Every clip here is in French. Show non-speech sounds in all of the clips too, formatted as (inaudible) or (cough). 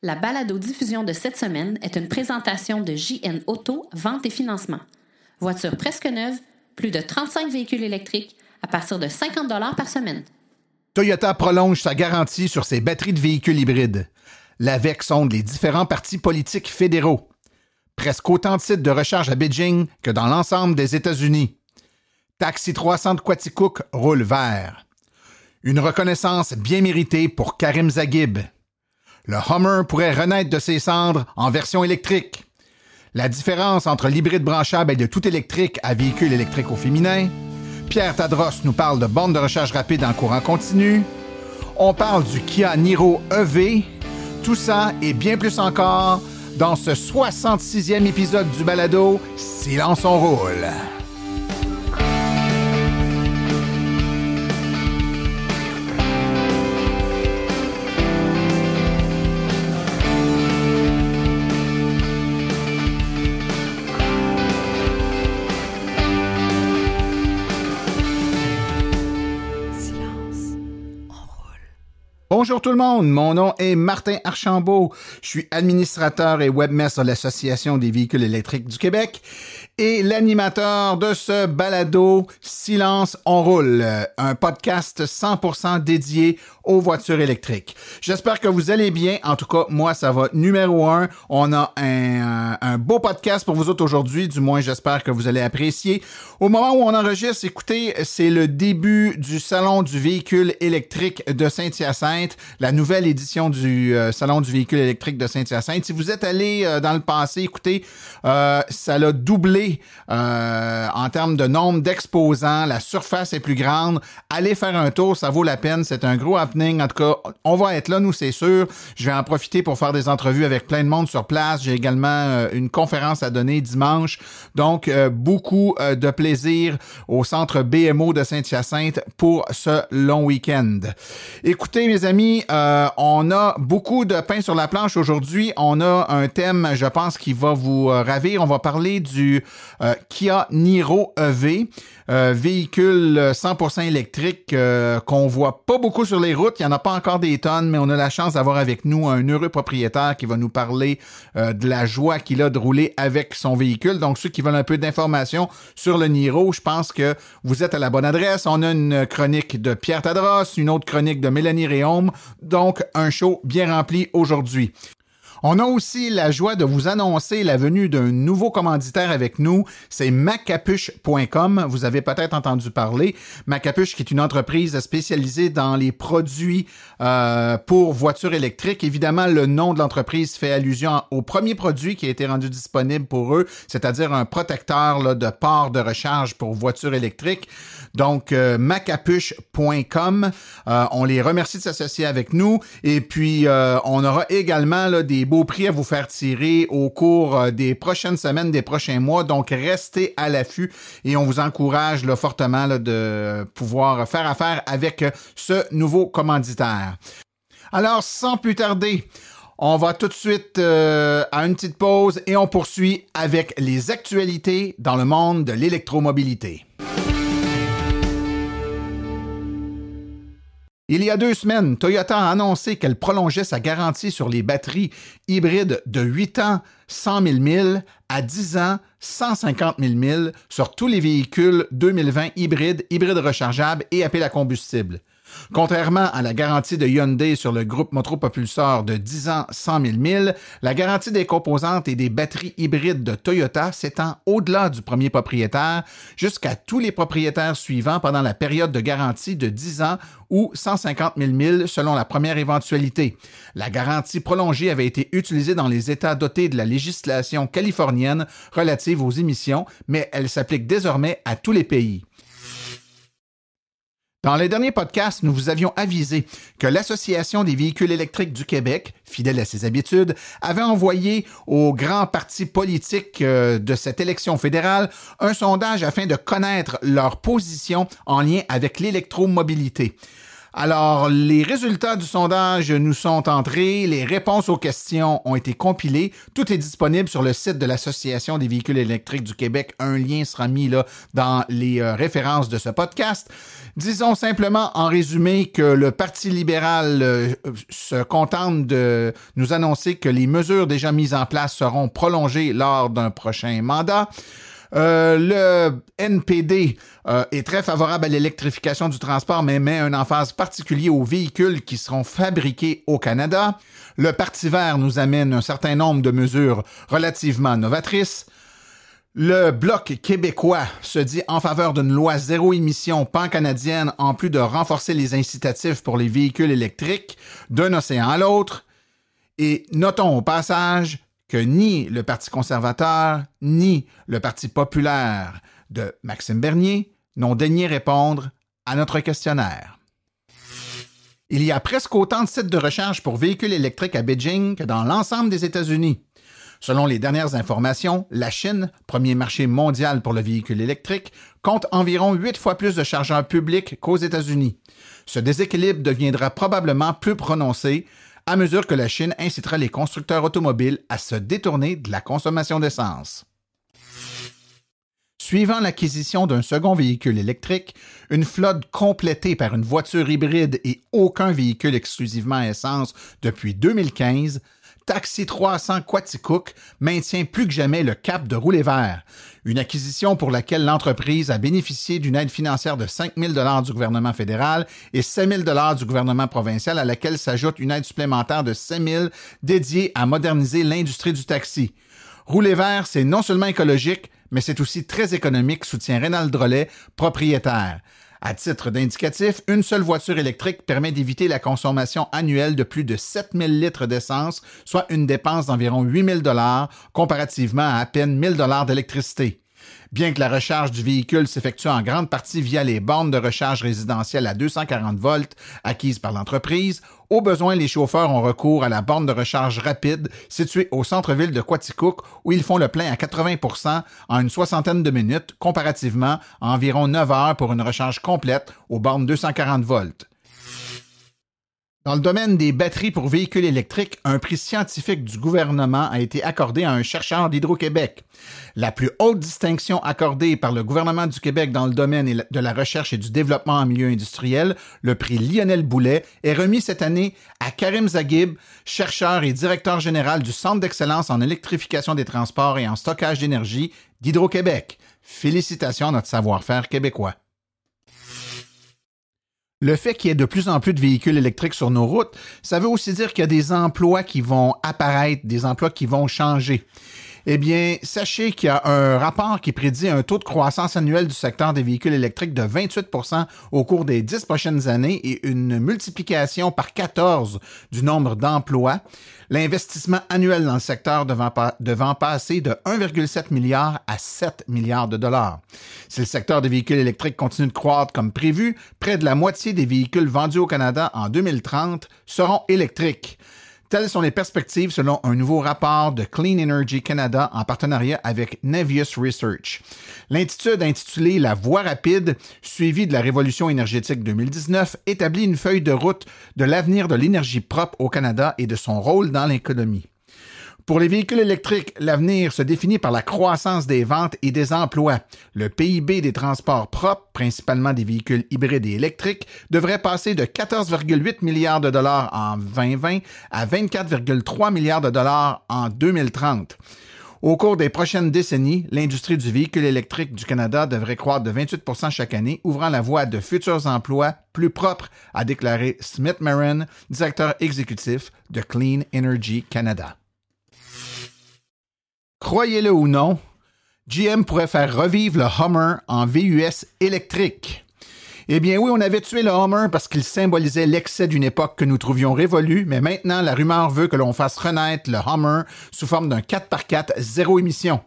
La balado-diffusion de cette semaine est une présentation de JN Auto, vente et financement. Voiture presque neuve, plus de 35 véhicules électriques à partir de 50 par semaine. Toyota prolonge sa garantie sur ses batteries de véhicules hybrides. L'AVEC sonde les différents partis politiques fédéraux. Presque autant de sites de recharge à Beijing que dans l'ensemble des États-Unis. Taxi 300 de Quaticook roule vert. Une reconnaissance bien méritée pour Karim Zaghib. Le Hummer pourrait renaître de ses cendres en version électrique. La différence entre l'hybride branchable et le tout électrique à véhicule électrique au féminin. Pierre Tadros nous parle de bornes de recharge rapide en courant continu. On parle du Kia Niro EV. Tout ça et bien plus encore dans ce 66e épisode du balado Silence on roule. Bonjour tout le monde, mon nom est Martin Archambault. Je suis administrateur et webmaster de l'Association des véhicules électriques du Québec et l'animateur de ce balado Silence on roule, un podcast 100% dédié aux voitures électriques. J'espère que vous allez bien. En tout cas, moi, ça va numéro un. On a un, beau podcast pour vous autres aujourd'hui. Du moins, j'espère que vous allez apprécier. Au moment où on enregistre, écoutez, c'est le début du Salon du véhicule électrique de Saint-Hyacinthe, la nouvelle édition du euh, Salon du véhicule électrique de Saint-Hyacinthe. Si vous êtes allé euh, dans le passé, écoutez, euh, ça l'a doublé euh, en termes de nombre d'exposants. La surface est plus grande. Allez faire un tour, ça vaut la peine. C'est un gros happening. En tout cas, on va être là, nous, c'est sûr. Je vais en profiter pour faire des entrevues avec plein de monde sur place. J'ai également euh, une conférence à donner dimanche. Donc, euh, beaucoup de plaisir au centre BMO de Saint-Hyacinthe pour ce long week-end. Écoutez, mes amis, on a beaucoup de pain sur la planche aujourd'hui. On a un thème, je pense, qui va vous ravir. On va parler du euh, Kia Niro EV, euh, véhicule 100% électrique euh, qu'on voit pas beaucoup sur les routes. Il y en a pas encore des tonnes, mais on a la chance d'avoir avec nous un heureux propriétaire qui va nous parler de la joie qu'il a de rouler avec son véhicule. Donc ceux qui veulent un peu d'informations sur le Niro, je pense que vous êtes à la bonne adresse. On a une chronique de Pierre Tadros, une autre chronique de Mélanie Réaume. Donc un show bien rempli aujourd'hui. On a aussi la joie de vous annoncer la venue d'un nouveau commanditaire avec nous, c'est macapuche.com. Vous avez peut-être entendu parler. Macapuche qui est une entreprise spécialisée dans les produits euh, pour voitures électriques. Évidemment, le nom de l'entreprise fait allusion au premier produit qui a été rendu disponible pour eux, c'est-à-dire un protecteur de port de recharge pour voitures électriques. Donc, euh, macapuche.com. Euh, on les remercie de s'associer avec nous. Et puis, on aura également des beaux prix à vous faire tirer au cours euh, des prochaines semaines, des prochains mois. Donc, restez à l'affût et on vous encourage fortement de pouvoir faire affaire avec ce nouveau commanditaire. Alors, sans plus tarder, on va tout de suite euh, à une petite pause et on poursuit avec les actualités dans le monde de l'électromobilité. Il y a deux semaines, Toyota a annoncé qu'elle prolongeait sa garantie sur les batteries hybrides de 8 ans, 100 000 milles à 10 ans, 150 000 milles sur tous les véhicules 2020 hybrides, hybrides rechargeables et appels à combustible. Contrairement à la garantie de Hyundai sur le groupe motopropulseur de 10 ans 100 000 milles, la garantie des composantes et des batteries hybrides de Toyota s'étend au-delà du premier propriétaire jusqu'à tous les propriétaires suivants pendant la période de garantie de 10 ans ou 150 000 milles selon la première éventualité. La garantie prolongée avait été utilisée dans les États dotés de la législation californienne relative aux émissions, mais elle s'applique désormais à tous les pays. Dans les derniers podcasts, nous vous avions avisé que l'Association des véhicules électriques du Québec, fidèle à ses habitudes, avait envoyé aux grands partis politiques euh, de cette élection fédérale un sondage afin de connaître leur position en lien avec l'électromobilité. Alors, les résultats du sondage nous sont entrés, les réponses aux questions ont été compilées. Tout est disponible sur le site de l'Association des véhicules électriques du Québec. Un lien sera mis là dans les euh, références de ce podcast. Disons simplement en résumé que le Parti libéral euh, se contente de nous annoncer que les mesures déjà mises en place seront prolongées lors d'un prochain mandat. Euh, le NPD euh, est très favorable à l'électrification du transport, mais met un emphase particulier aux véhicules qui seront fabriqués au Canada. Le Parti vert nous amène un certain nombre de mesures relativement novatrices. Le Bloc québécois se dit en faveur d'une loi zéro émission pan-canadienne en plus de renforcer les incitatifs pour les véhicules électriques d'un océan à l'autre. Et notons au passage que ni le Parti conservateur ni le Parti populaire de Maxime Bernier n'ont daigné répondre à notre questionnaire. Il y a presque autant de sites de recherche pour véhicules électriques à Beijing que dans l'ensemble des États-Unis. Selon les dernières informations, la Chine, premier marché mondial pour le véhicule électrique, compte environ huit fois plus de chargeurs publics qu'aux États-Unis. Ce déséquilibre deviendra probablement plus prononcé à mesure que la Chine incitera les constructeurs automobiles à se détourner de la consommation d'essence. Suivant l'acquisition d'un second véhicule électrique, une flotte complétée par une voiture hybride et aucun véhicule exclusivement essence depuis 2015, Taxi 300 Quaticook maintient plus que jamais le cap de rouler vert, une acquisition pour laquelle l'entreprise a bénéficié d'une aide financière de 5 000 du gouvernement fédéral et 7 000 du gouvernement provincial, à laquelle s'ajoute une aide supplémentaire de 5 000 dédiée à moderniser l'industrie du taxi. Rouler vert, c'est non seulement écologique, mais c'est aussi très économique, soutient Rénal Drolet, propriétaire. À titre d'indicatif, une seule voiture électrique permet d'éviter la consommation annuelle de plus de 7000 litres d'essence, soit une dépense d'environ 8000 dollars comparativement à à peine 1000 dollars d'électricité. Bien que la recharge du véhicule s'effectue en grande partie via les bornes de recharge résidentielles à 240 volts acquises par l'entreprise, au besoin, les chauffeurs ont recours à la borne de recharge rapide située au centre-ville de Quaticook où ils font le plein à 80% en une soixantaine de minutes, comparativement à environ 9 heures pour une recharge complète aux bornes 240 volts. Dans le domaine des batteries pour véhicules électriques, un prix scientifique du gouvernement a été accordé à un chercheur d'Hydro-Québec. La plus haute distinction accordée par le gouvernement du Québec dans le domaine de la recherche et du développement en milieu industriel, le prix Lionel Boulet, est remis cette année à Karim Zaghib, chercheur et directeur général du Centre d'excellence en électrification des transports et en stockage d'énergie d'Hydro-Québec. Félicitations à notre savoir-faire québécois. Le fait qu'il y ait de plus en plus de véhicules électriques sur nos routes, ça veut aussi dire qu'il y a des emplois qui vont apparaître, des emplois qui vont changer. Eh bien, sachez qu'il y a un rapport qui prédit un taux de croissance annuel du secteur des véhicules électriques de 28% au cours des dix prochaines années et une multiplication par 14 du nombre d'emplois l'investissement annuel dans le secteur devant, passer de 1,7 milliard à 7 milliards de dollars. Si le secteur des véhicules électriques continue de croître comme prévu, près de la moitié des véhicules vendus au Canada en 2030 seront électriques. Telles sont les perspectives selon un nouveau rapport de Clean Energy Canada en partenariat avec Nevius Research. L'intitude intitulée La voie rapide, suivie de la révolution énergétique 2019, établit une feuille de route de l'avenir de l'énergie propre au Canada et de son rôle dans l'économie. Pour les véhicules électriques, l'avenir se définit par la croissance des ventes et des emplois. Le PIB des transports propres, principalement des véhicules hybrides et électriques, devrait passer de 14,8 milliards de dollars en 2020 à 24,3 milliards de dollars en 2030. Au cours des prochaines décennies, l'industrie du véhicule électrique du Canada devrait croître de 28% chaque année, ouvrant la voie de futurs emplois plus propres, a déclaré Smith Marin, directeur exécutif de Clean Energy Canada. Croyez-le ou non, GM pourrait faire revivre le Hummer en VUS électrique. Eh bien oui, on avait tué le Hummer parce qu'il symbolisait l'excès d'une époque que nous trouvions révolue, mais maintenant la rumeur veut que l'on fasse renaître le Hummer sous forme d'un 4x4 zéro émission.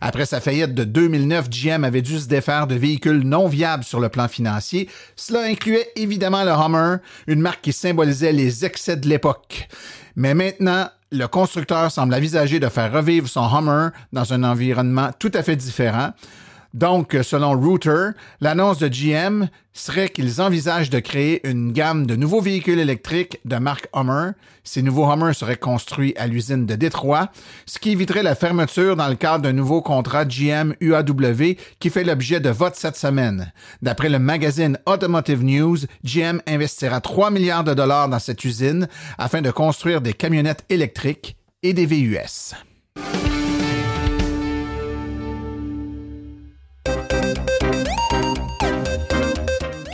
Après sa faillite de 2009, GM avait dû se défaire de véhicules non viables sur le plan financier. Cela incluait évidemment le Hummer, une marque qui symbolisait les excès de l'époque. Mais maintenant, le constructeur semble envisager de faire revivre son Hummer dans un environnement tout à fait différent. Donc, selon Router, l'annonce de GM serait qu'ils envisagent de créer une gamme de nouveaux véhicules électriques de marque Hummer. Ces nouveaux Hummer seraient construits à l'usine de Détroit, ce qui éviterait la fermeture dans le cadre d'un nouveau contrat GM UAW qui fait l'objet de vote cette semaine. D'après le magazine Automotive News, GM investira 3 milliards de dollars dans cette usine afin de construire des camionnettes électriques et des VUS.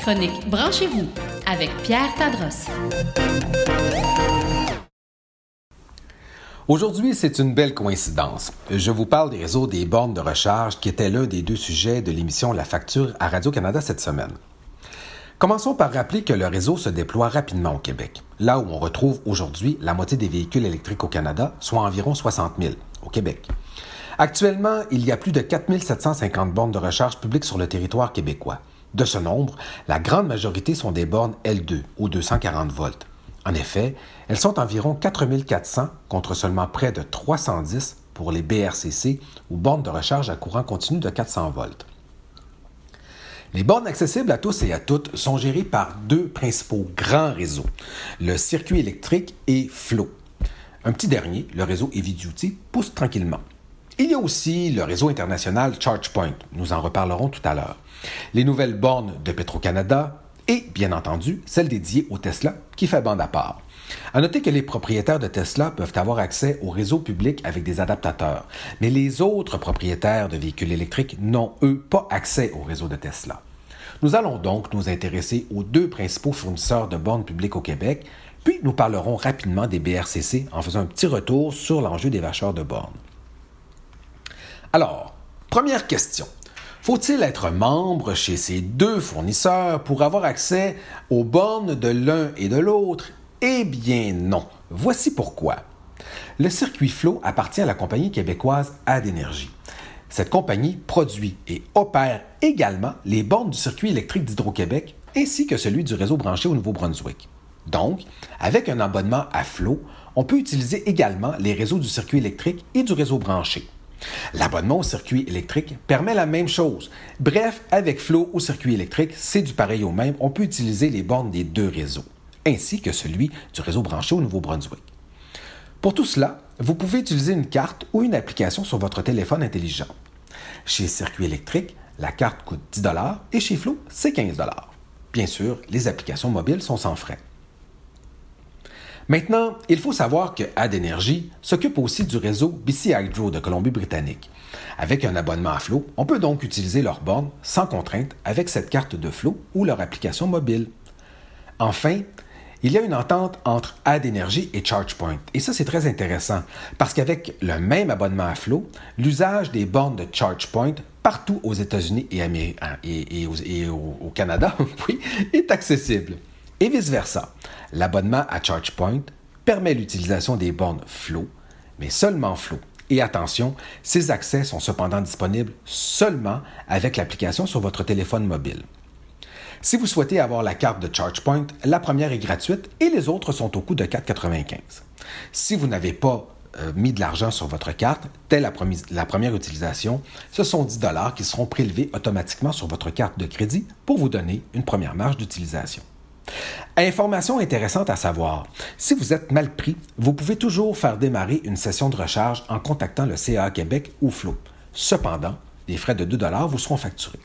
Chronique Branchez-vous avec Pierre Tadros. Aujourd'hui, c'est une belle coïncidence. Je vous parle des réseaux des bornes de recharge qui étaient l'un des deux sujets de l'émission La facture à Radio-Canada cette semaine. Commençons par rappeler que le réseau se déploie rapidement au Québec, là où on retrouve aujourd'hui la moitié des véhicules électriques au Canada, soit environ 60 000 au Québec. Actuellement, il y a plus de 4 750 bornes de recharge publiques sur le territoire québécois. De ce nombre, la grande majorité sont des bornes L2 ou 240 volts. En effet, elles sont environ 4400 contre seulement près de 310 pour les BRCC ou bornes de recharge à courant continu de 400 volts. Les bornes accessibles à tous et à toutes sont gérées par deux principaux grands réseaux, le circuit électrique et Flow. Un petit dernier, le réseau Heavy pousse tranquillement. Il y a aussi le réseau international ChargePoint, nous en reparlerons tout à l'heure les nouvelles bornes de Petro-Canada et, bien entendu, celles dédiées au Tesla qui fait bande à part. À noter que les propriétaires de Tesla peuvent avoir accès au réseau public avec des adaptateurs, mais les autres propriétaires de véhicules électriques n'ont, eux, pas accès au réseau de Tesla. Nous allons donc nous intéresser aux deux principaux fournisseurs de bornes publiques au Québec, puis nous parlerons rapidement des BRCC en faisant un petit retour sur l'enjeu des vacheurs de bornes. Alors, première question. Faut-il être membre chez ces deux fournisseurs pour avoir accès aux bornes de l'un et de l'autre? Eh bien non. Voici pourquoi. Le circuit Flow appartient à la compagnie québécoise Adénergie. Cette compagnie produit et opère également les bornes du circuit électrique d'Hydro-Québec ainsi que celui du réseau branché au Nouveau-Brunswick. Donc, avec un abonnement à Flow, on peut utiliser également les réseaux du circuit électrique et du réseau branché. L'abonnement au circuit électrique permet la même chose. Bref, avec Flow au circuit électrique, c'est du pareil au même. On peut utiliser les bornes des deux réseaux, ainsi que celui du réseau branché au Nouveau-Brunswick. Pour tout cela, vous pouvez utiliser une carte ou une application sur votre téléphone intelligent. Chez Circuit électrique, la carte coûte 10 et chez Flow, c'est 15 Bien sûr, les applications mobiles sont sans frais. Maintenant, il faut savoir que Ad s'occupe aussi du réseau BC Hydro de Colombie-Britannique. Avec un abonnement à Flow, on peut donc utiliser leur borne sans contrainte avec cette carte de Flow ou leur application mobile. Enfin, il y a une entente entre Ad et ChargePoint. Et ça, c'est très intéressant parce qu'avec le même abonnement à Flow, l'usage des bornes de ChargePoint partout aux États-Unis et, au Canada (laughs) est accessible. Et vice-versa. L'abonnement à ChargePoint permet l'utilisation des bornes Flow, mais seulement Flow. Et attention, ces accès sont cependant disponibles seulement avec l'application sur votre téléphone mobile. Si vous souhaitez avoir la carte de ChargePoint, la première est gratuite et les autres sont au coût de 4,95. Si vous n'avez pas euh, mis de l'argent sur votre carte, telle la, la première utilisation, ce sont 10 dollars qui seront prélevés automatiquement sur votre carte de crédit pour vous donner une première marge d'utilisation. Information intéressante à savoir. Si vous êtes mal pris, vous pouvez toujours faire démarrer une session de recharge en contactant le CA Québec ou Flow. Cependant, les frais de 2 vous seront facturés.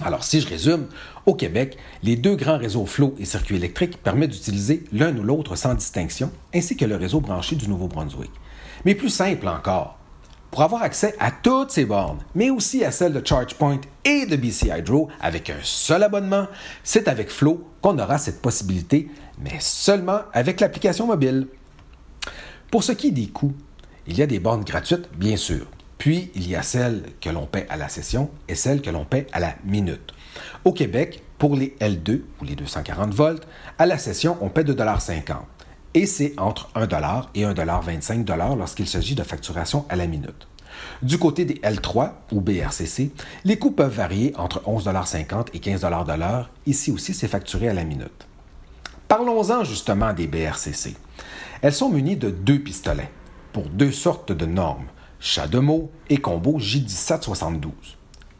Alors, si je résume, au Québec, les deux grands réseaux Flow et circuit électrique permettent d'utiliser l'un ou l'autre sans distinction, ainsi que le réseau branché du Nouveau-Brunswick. Mais plus simple encore, pour avoir accès à toutes ces bornes, mais aussi à celles de ChargePoint et de BC Hydro avec un seul abonnement, c'est avec Flow qu'on aura cette possibilité, mais seulement avec l'application mobile. Pour ce qui est des coûts, il y a des bornes gratuites, bien sûr. Puis, il y a celles que l'on paie à la session et celles que l'on paie à la minute. Au Québec, pour les L2 ou les 240 volts, à la session, on paie 2,50 et c'est entre 1 et 1,25 lorsqu'il s'agit de facturation à la minute. Du côté des L3 ou BRCC, les coûts peuvent varier entre 11,50 et 15 de l'heure. Ici aussi, c'est facturé à la minute. Parlons-en justement des BRCC. Elles sont munies de deux pistolets pour deux sortes de normes, chat de mots et combo J1772.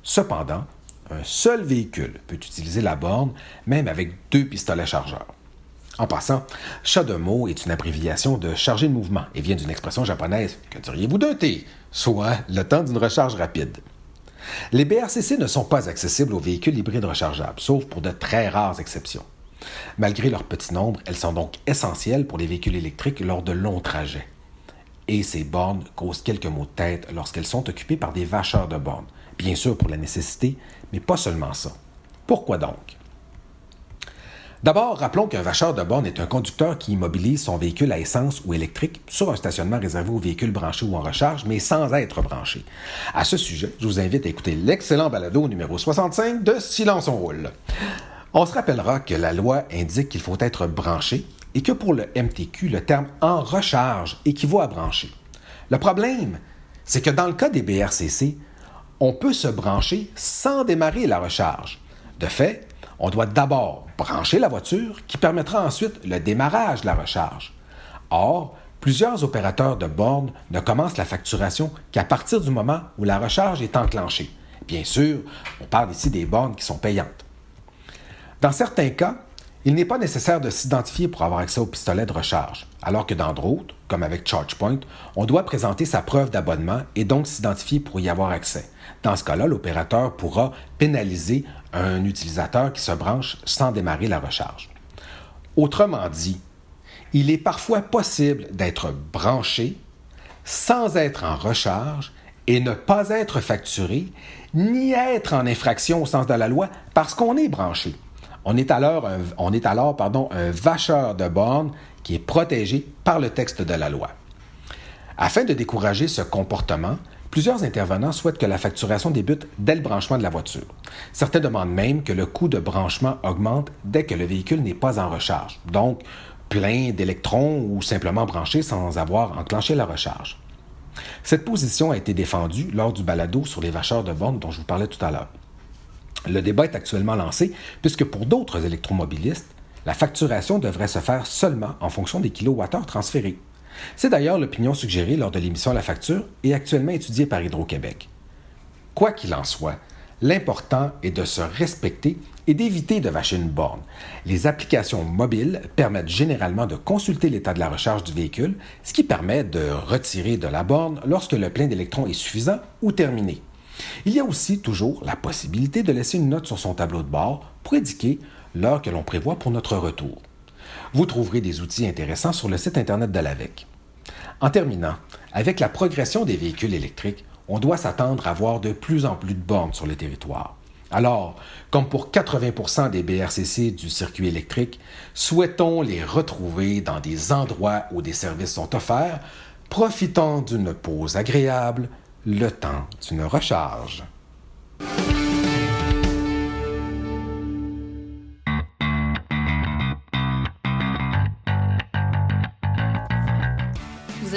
Cependant, un seul véhicule peut utiliser la borne, même avec deux pistolets chargeurs. En passant, Shademo est une abréviation de chargé de mouvement et vient d'une expression japonaise que diriez-vous d'un T, soit le temps d'une recharge rapide. Les BRCC ne sont pas accessibles aux véhicules hybrides rechargeables, sauf pour de très rares exceptions. Malgré leur petit nombre, elles sont donc essentielles pour les véhicules électriques lors de longs trajets. Et ces bornes causent quelques maux de tête lorsqu'elles sont occupées par des vacheurs de bornes, bien sûr pour la nécessité, mais pas seulement ça. Pourquoi donc? D'abord, rappelons qu'un vacheur de borne est un conducteur qui immobilise son véhicule à essence ou électrique sur un stationnement réservé aux véhicules branchés ou en recharge, mais sans être branché. À ce sujet, je vous invite à écouter l'excellent balado numéro 65 de Silence on roule. On se rappellera que la loi indique qu'il faut être branché et que pour le MTQ, le terme en recharge équivaut à brancher. Le problème, c'est que dans le cas des BRCC, on peut se brancher sans démarrer la recharge. De fait, on doit d'abord brancher la voiture qui permettra ensuite le démarrage de la recharge. Or, plusieurs opérateurs de bornes ne commencent la facturation qu'à partir du moment où la recharge est enclenchée. Bien sûr, on parle ici des bornes qui sont payantes. Dans certains cas, il n'est pas nécessaire de s'identifier pour avoir accès au pistolet de recharge, alors que dans d'autres, comme avec ChargePoint, on doit présenter sa preuve d'abonnement et donc s'identifier pour y avoir accès. Dans ce cas-là, l'opérateur pourra pénaliser un utilisateur qui se branche sans démarrer la recharge. Autrement dit, il est parfois possible d'être branché sans être en recharge et ne pas être facturé, ni être en infraction au sens de la loi parce qu'on est branché. On est alors, un, on est alors pardon, un vacheur de bornes qui est protégé par le texte de la loi. Afin de décourager ce comportement, plusieurs intervenants souhaitent que la facturation débute dès le branchement de la voiture. Certains demandent même que le coût de branchement augmente dès que le véhicule n'est pas en recharge, donc plein d'électrons ou simplement branché sans avoir enclenché la recharge. Cette position a été défendue lors du balado sur les vacheurs de bornes dont je vous parlais tout à l'heure. Le débat est actuellement lancé puisque pour d'autres électromobilistes, la facturation devrait se faire seulement en fonction des kilowattheures transférés. C'est d'ailleurs l'opinion suggérée lors de l'émission La Facture et actuellement étudiée par Hydro-Québec. Quoi qu'il en soit, l'important est de se respecter et d'éviter de vacher une borne. Les applications mobiles permettent généralement de consulter l'état de la recharge du véhicule, ce qui permet de retirer de la borne lorsque le plein d'électrons est suffisant ou terminé. Il y a aussi toujours la possibilité de laisser une note sur son tableau de bord pour indiquer l'heure que l'on prévoit pour notre retour. Vous trouverez des outils intéressants sur le site Internet de l'AVEC. En terminant, avec la progression des véhicules électriques, on doit s'attendre à voir de plus en plus de bornes sur le territoire. Alors, comme pour 80% des BRCC du circuit électrique, souhaitons les retrouver dans des endroits où des services sont offerts, profitant d'une pause agréable, le temps d'une recharge.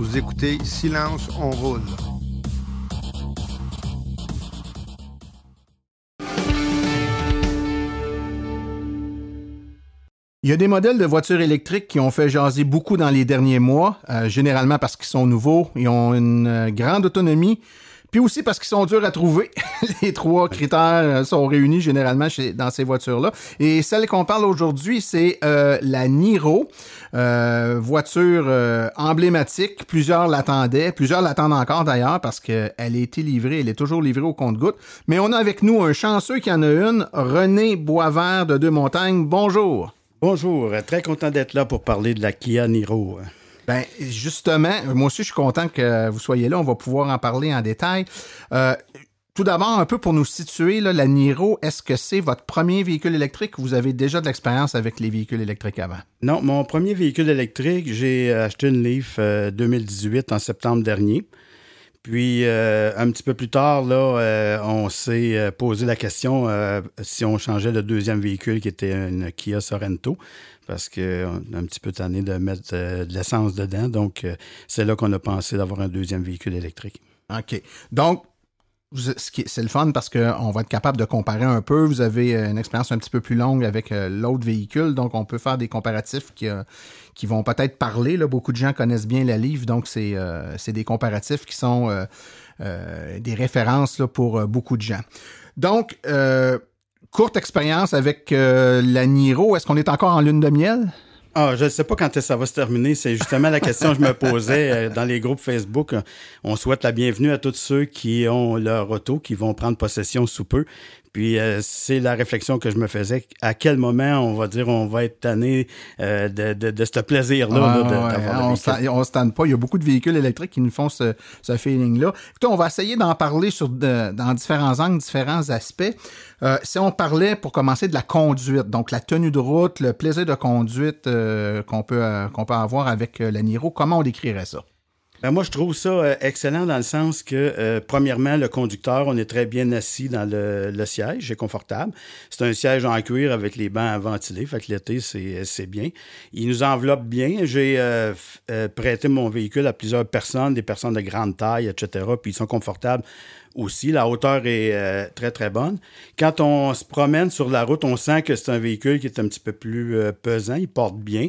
Vous écoutez Silence, on roule. Il y a des modèles de voitures électriques qui ont fait jaser beaucoup dans les derniers mois, euh, généralement parce qu'ils sont nouveaux, ils ont une euh, grande autonomie, Puis aussi parce qu'ils sont durs à trouver. (laughs) Les trois critères sont réunis généralement chez, dans ces voitures-là. Et celle qu'on parle aujourd'hui, c'est la Niro, voiture emblématique. Plusieurs l'attendaient, plusieurs l'attendent encore d'ailleurs parce qu'elle a été livrée, elle est toujours livrée au compte-goutte. Mais on a avec nous un chanceux qui en a une, René Boisvert de Deux Montagnes. Bonjour. Bonjour, très content d'être là pour parler de la Kia Niro. Ben justement, moi aussi je suis content que vous soyez là. On va pouvoir en parler en détail. Euh, tout d'abord, un peu pour nous situer, la Niro, est-ce que c'est votre premier véhicule électrique ou vous avez déjà de l'expérience avec les véhicules électriques avant? Non, mon premier véhicule électrique, j'ai acheté une Leaf 2018 euh, en septembre dernier. Puis euh, un petit peu plus tard, là, euh, on s'est euh, posé la question si on changeait le deuxième véhicule qui était une Kia Sorento, parce qu'on est un petit peu tanné de mettre de l'essence dedans. Donc, c'est là qu'on a pensé d'avoir un deuxième véhicule électrique. OK. Donc, c'est le fun parce qu'on va être capable de comparer un peu. Vous avez une expérience un petit peu plus longue avec l'autre véhicule, donc on peut faire des comparatifs qui, qui vont peut-être parler. Là. Beaucoup de gens connaissent bien la livre, donc c'est euh, des comparatifs qui sont euh, euh, des références là, pour beaucoup de gens. Donc, courte expérience avec la Niro. Est-ce qu'on est encore en lune de miel? Ah, je ne sais pas quand ça va se terminer. C'est justement la question que je me posais dans les groupes Facebook. On souhaite la bienvenue à tous ceux qui ont leur auto, qui vont prendre possession sous peu. Puis euh, c'est la réflexion que je me faisais. À quel moment on va dire on va être tanné euh, de, de, de, ce plaisir-là ah, On ne se tanne pas. Il y a beaucoup de véhicules électriques qui nous font ce, ce feeling-là. Écoutez, on va essayer d'en parler sur dans différents angles, différents aspects. Euh, si on parlait pour commencer de la conduite, donc la tenue de route, le plaisir de conduite qu'on peut qu'on peut avoir avec la Niro, comment on décrirait ça? Ben, moi, je trouve ça euh, excellent dans le sens que, euh, premièrement, le conducteur, on est très bien assis dans le, le siège, c'est confortable. C'est un siège en cuir avec les bancs ventilés, fait que l'été, c'est bien. Il nous enveloppe bien. J'ai euh, prêté mon véhicule à plusieurs personnes, des personnes de grande taille, etc., puis ils sont confortables aussi. La hauteur est très, très bonne. Quand on se promène sur la route, on sent que c'est un véhicule qui est un petit peu plus pesant, il porte bien.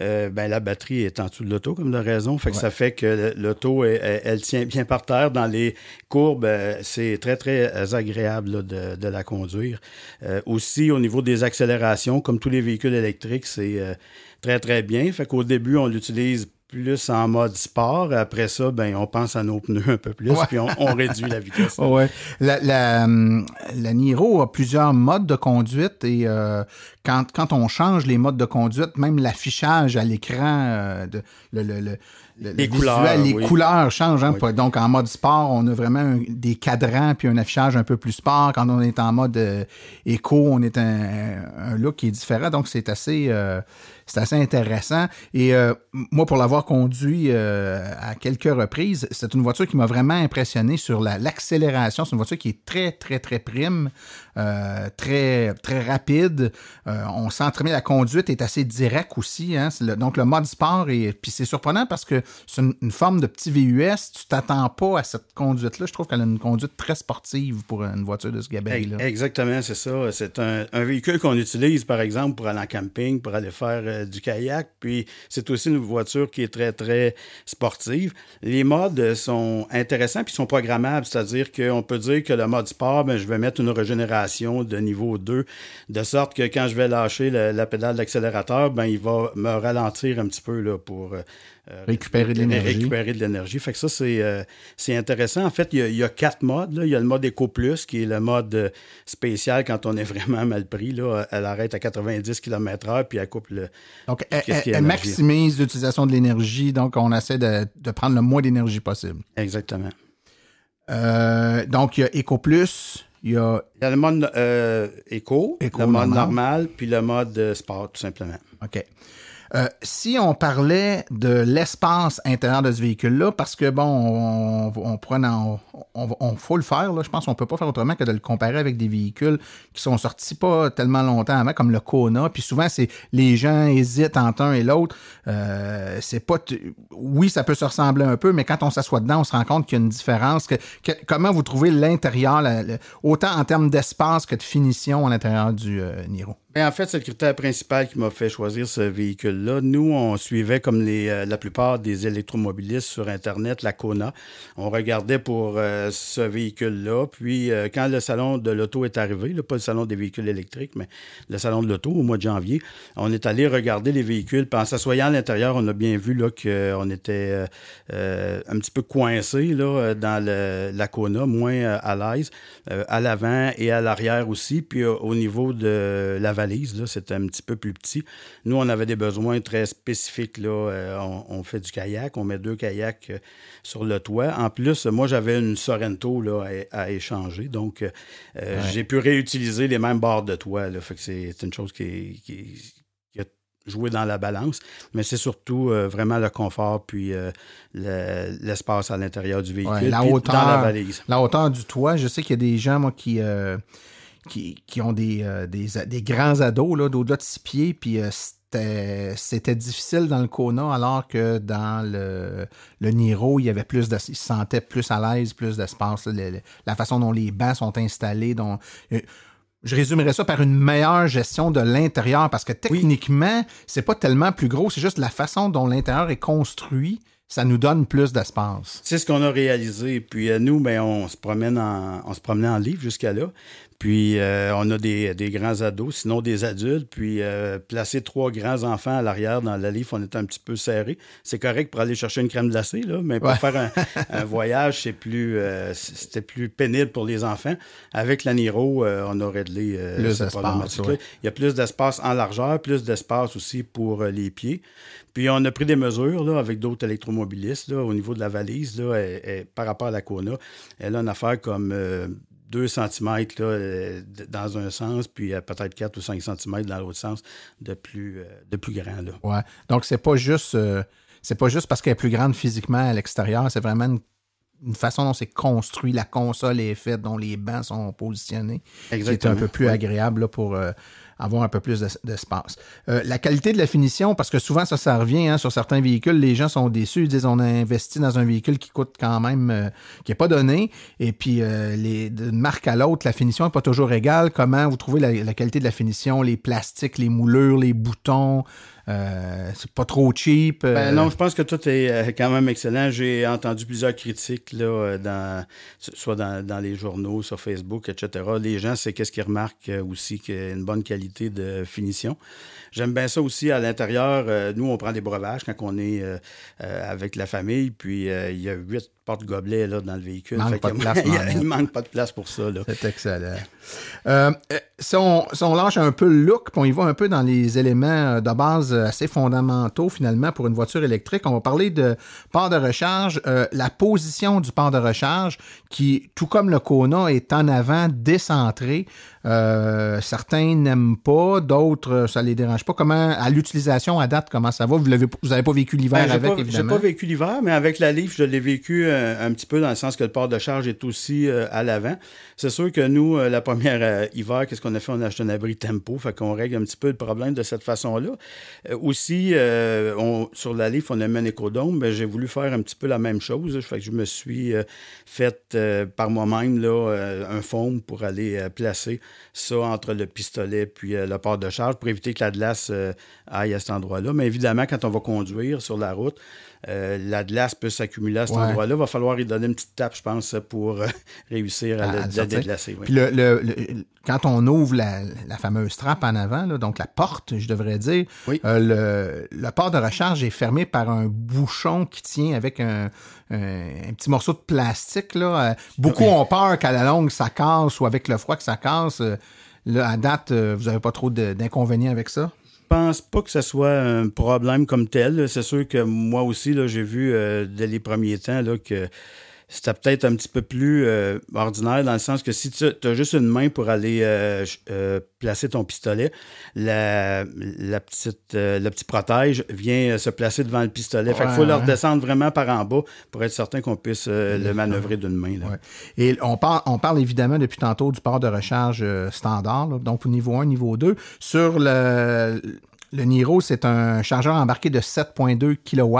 Euh, ben, la batterie est en dessous de l'auto, comme de raison. Fait que ça fait que l'auto, elle, tient bien par terre. Dans les courbes, euh, c'est très, très agréable de, la conduire. Euh, aussi, au niveau des accélérations, comme tous les véhicules électriques, c'est très, très bien. Fait qu'au début, on l'utilise plus en mode sport. Après ça, ben, on pense à nos pneus un peu plus, puis on, réduit la vitesse. (laughs) ouais. La, la, la, Niro a plusieurs modes de conduite et euh, quand, quand on change les modes de conduite, même l'affichage à l'écran, euh, de, le, le, le, les, couleurs, les couleurs changent. Hein, Donc, en mode sport, on a vraiment des cadrans puis un affichage un peu plus sport. Quand on est en mode euh, éco, on est un, un, look qui est différent. Donc, c'est assez c'est assez intéressant. Et euh, moi, pour l'avoir conduit euh, à quelques reprises, c'est une voiture qui m'a vraiment impressionné sur l'accélération. c'est une voiture qui est très, très, très prime, euh, très, très rapide. on sent très bien la conduite est assez directe aussi. Hein. donc, le mode sport, et puis c'est surprenant parce que c'est une, forme de petit VUS. Tu t'attends pas à cette conduite-là. Je trouve qu'elle a une conduite très sportive pour une voiture de ce gabarit-là. Exactement, c'est ça. C'est un, véhicule qu'on utilise, par exemple, pour aller en camping, pour aller faire euh, du kayak. Puis c'est aussi une voiture qui est très, très sportive. Les modes sont intéressants puis sont programmables, c'est-à-dire qu'on peut dire que le mode sport, ben, je vais mettre une régénération de niveau 2, de sorte que quand je vais lâcher la pédale d'accélérateur, ben, il va me ralentir un petit peu là, pour euh, récupérer de l'énergie. Récupérer de l'énergie. Fait que ça, c'est, euh, c'est intéressant. En fait, il y, a, quatre modes. Là. Il y a le mode Eco Plus, qui est le mode euh, spécial quand on est (laughs) vraiment mal pris. Là. Elle arrête à 90 km/h, puis elle coupe le. Donc, elle, maximise l'utilisation de l'énergie. Donc, on essaie de, de prendre le moins d'énergie possible. Exactement. donc, il y a Eco Plus. Il y a... il y a le mode éco, le mode normal, puis le mode sport, tout simplement. OK. Euh, si on parlait de l'espace intérieur de ce véhicule-là, parce que bon, on, on, on, on, on, faut le faire, là, je pense qu'on peut pas faire autrement que de le comparer avec des véhicules qui sont sortis pas tellement longtemps avant, comme le Kona. Puis souvent, c'est les gens hésitent entre un et l'autre. Euh, c'est pas, oui, ça peut se ressembler un peu, mais quand on s'assoit dedans, on se rend compte qu'il y a une différence. Que, comment vous trouvez l'intérieur, autant en termes d'espace que de finition à l'intérieur du euh, Niro? Ben, en fait, c'est le critère principal qui m'a fait choisir ce véhicule-là. Nous, on suivait, comme les, euh, la plupart des électromobilistes sur Internet, la Kona. On regardait pour euh, ce véhicule-là. Puis, euh, quand le salon de l'auto est arrivé, pas le salon des véhicules électriques, mais le salon de l'auto au mois de janvier, on est allé regarder les véhicules. Puis, en s'assoyant à l'intérieur, on a bien vu là, qu'on était un petit peu coincé dans le, la Kona, moins à l'aise, à l'avant et à l'arrière aussi. Puis, au niveau de la valise, c'était un petit peu plus petit. Nous, on avait des besoins très spécifiques. Là. Euh, on, fait du kayak, on met deux kayaks euh, sur le toit. En plus, moi, j'avais une Sorrento là, à, échanger. Donc, euh, j'ai pu réutiliser les mêmes barres de toit. Là. Fait que c'est une chose qui, a joué dans la balance, mais c'est surtout vraiment le confort puis l'espace à l'intérieur du véhicule, la hauteur, dans la valise. La hauteur du toit, je sais qu'il y a des gens moi, qui, qui, ont des, euh, des, grands ados d'au-delà de six pieds, puis euh, c'était difficile dans le Kona, alors que dans le, le Niro, il y avait plus de, il se sentait plus à l'aise, plus d'espace. La façon dont les bancs sont installés, dont, euh, je résumerais ça par une meilleure gestion de l'intérieur, parce que techniquement, c'est pas tellement plus gros, c'est juste la façon dont l'intérieur est construit ça nous donne plus d'espace. C'est ce qu'on a réalisé. Puis nous, ben, on se promène en, on se promenait en livre jusqu'à là. Puis euh, on a des, grands ados, sinon des adultes. Puis euh, placer trois grands enfants à l'arrière dans la livre, on est un petit peu serré. C'est correct pour aller chercher une crème glacée, là, mais pour faire (laughs) un, voyage, c'est plus euh, c'était plus pénible pour les enfants. Avec la Niro, on aurait de plus d'espace. Il y a plus d'espace en largeur, plus d'espace aussi pour les pieds. Puis on a pris des mesures là, avec d'autres électromobilistes là, au niveau de la valise là, par rapport à la Kona. Elle a une affaire comme 2 cm euh, dans un sens, puis euh, peut-être 4 ou 5 cm dans l'autre sens de plus, euh, de plus grand. Là. Ouais. Donc, c'est pas juste c'est pas juste parce qu'elle est plus grande physiquement à l'extérieur, c'est vraiment une, façon dont c'est construit, la console est faite, dont les bancs sont positionnés, Exactement. qui est un peu plus agréable là, pour avoir un peu plus d'espace. Euh, la qualité de la finition, parce que souvent ça, ça revient hein, sur certains véhicules, les gens sont déçus, ils disent on a investi dans un véhicule qui coûte quand même, euh, qui n'est pas donné, et puis euh, les, d'une marque à l'autre, la finition n'est pas toujours égale. Comment vous trouvez la, la, qualité de la finition, les plastiques, les moulures, les boutons, euh, c'est pas trop cheap. Ben euh. non, je pense que tout est euh, quand même excellent. J'ai entendu plusieurs critiques, là, dans, soit dans, les journaux, sur Facebook, etc. Les gens, c'est qu'est-ce qu'ils remarquent aussi, qu'il y a une bonne qualité de finition. J'aime bien ça aussi à l'intérieur. nous, on prend des breuvages quand on est avec la famille, puis il y a huit porte-gobelets là, dans le véhicule. Manque pas de place, (laughs) il, manque pas de place pour ça. C'est excellent. Euh, si, on, si, on, lâche un peu le look, puis on y va un peu dans les éléments de base assez fondamentaux finalement pour une voiture électrique, on va parler de port de recharge. Euh, la position du port de recharge qui, tout comme le Kona, est en avant, décentré. Euh, certains n'aiment pas, d'autres, ça les dérange pas. Comment, à l'utilisation, à date, comment ça va? Vous n'avez pas vécu l'hiver ben, avec, évidemment? J'ai pas vécu l'hiver, mais avec la Leaf, je l'ai vécu euh, un, petit peu dans le sens que le port de charge est aussi euh, à l'avant. C'est sûr que nous, la première hiver, qu'est-ce qu'on a fait? On a acheté un abri tempo, fait qu'on règle un petit peu le problème de cette façon-là. aussi, on, sur la Leaf, on a mis un écodome, mais j'ai voulu faire un petit peu la même chose. Fait que je me suis fait par moi-même un foam pour aller placer ça entre le pistolet puis euh, le port de charge pour éviter que la glace euh, aille à cet endroit-là. Mais évidemment, quand on va conduire sur la route, euh, la glace peut s'accumuler à cet endroit-là. Il va falloir y donner une petite tape, je pense, pour (laughs) réussir à, la déglacer. Puis le, quand on ouvre la, fameuse trappe en avant, donc la porte, je devrais dire, le, port de recharge est fermé par un bouchon qui tient avec un, petit morceau de plastique. Là. Beaucoup ont peur qu'à la longue, ça casse ou avec le froid que ça casse. Là, à date, euh, vous n'avez pas trop d'inconvénients avec ça? Je pense pas que ce soit un problème comme tel. C'est sûr que moi aussi, j'ai vu euh, dès les premiers temps là, que c'était peut-être un petit peu plus euh, ordinaire dans le sens que si tu as juste une main pour aller euh, euh, placer ton pistolet, la, la petite, le petit protège vient se placer devant le pistolet. fait qu'il faut le redescendre vraiment par en bas pour être certain qu'on puisse le manœuvrer d'une main. Et on parle, on parle évidemment depuis tantôt du port de recharge standard, donc au niveau 1, niveau 2. Sur le, le Niro, c'est un chargeur embarqué de 7.2 kW.